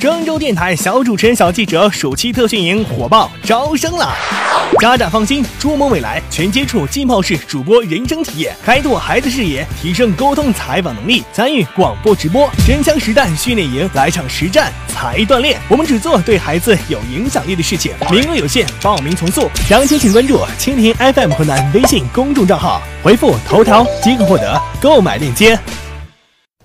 郑州电台小主持人、小记者暑期特训营火爆招生了！家长放心，筑梦未来，全接触浸泡式主播人生体验，开拓孩子视野，提升沟通采访能力，参与广播直播，真枪实弹训练营，来场实战才锻炼。我们只做对孩子有影响力的事情，名额有限，报名从速。详情请关注蜻蜓 FM 河南微信公众账号，回复头条即可获得购买链接。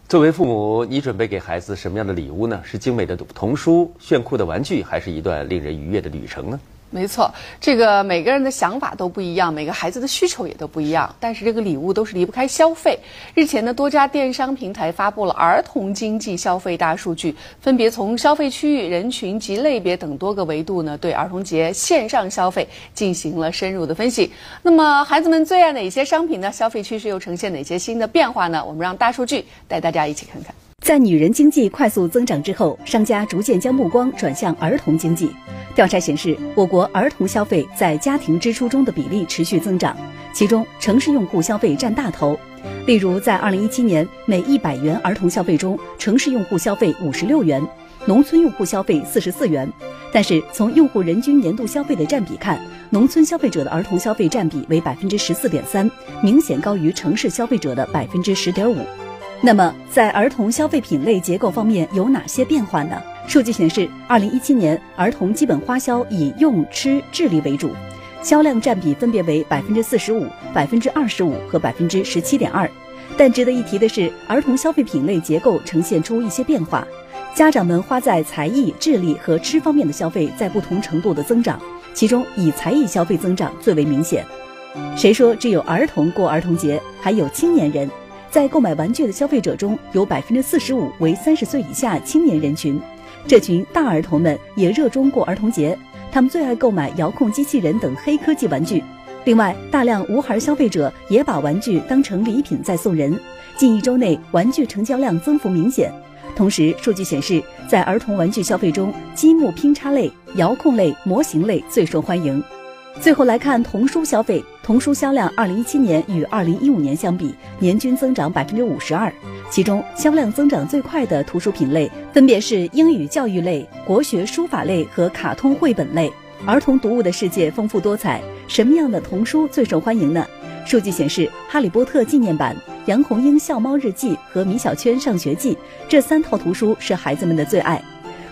作为父母，你准备给孩子什么样的礼物呢？是精美的童书、炫酷的玩具，还是一段令人愉悦的旅程呢？没错，这个每个人的想法都不一样，每个孩子的需求也都不一样。但是这个礼物都是离不开消费。日前呢，多家电商平台发布了儿童经济消费大数据，分别从消费区域、人群及类别等多个维度呢，对儿童节线上消费进行了深入的分析。那么，孩子们最爱哪些商品呢？消费趋势又呈现哪些新的变化呢？我们让大数据带大家一起看看。在女人经济快速增长之后，商家逐渐将目光转向儿童经济。调查显示，我国儿童消费在家庭支出中的比例持续增长，其中城市用户消费占大头。例如，在2017年，每100元儿童消费中，城市用户消费56元，农村用户消费44元。但是，从用户人均年度消费的占比看，农村消费者的儿童消费占比为14.3%，明显高于城市消费者的10.5%。那么，在儿童消费品类结构方面有哪些变化呢？数据显示，二零一七年儿童基本花销以用、吃、智力为主，销量占比分别为百分之四十五、百分之二十五和百分之十七点二。但值得一提的是，儿童消费品类结构呈现出一些变化，家长们花在才艺、智力和吃方面的消费在不同程度的增长，其中以才艺消费增长最为明显。谁说只有儿童过儿童节？还有青年人。在购买玩具的消费者中，有百分之四十五为三十岁以下青年人群。这群大儿童们也热衷过儿童节，他们最爱购买遥控机器人等黑科技玩具。另外，大量无孩消费者也把玩具当成礼品在送人。近一周内，玩具成交量增幅明显。同时，数据显示，在儿童玩具消费中，积木拼插类、遥控类、模型类最受欢迎。最后来看童书消费，童书销量二零一七年与二零一五年相比，年均增长百分之五十二。其中销量增长最快的图书品类分别是英语教育类、国学书法类和卡通绘本类。儿童读物的世界丰富多彩，什么样的童书最受欢迎呢？数据显示，《哈利波特纪念版》、《杨红樱笑猫日记》和《米小圈上学记》这三套图书是孩子们的最爱。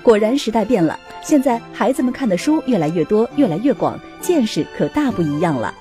果然，时代变了。现在孩子们看的书越来越多，越来越广，见识可大不一样了。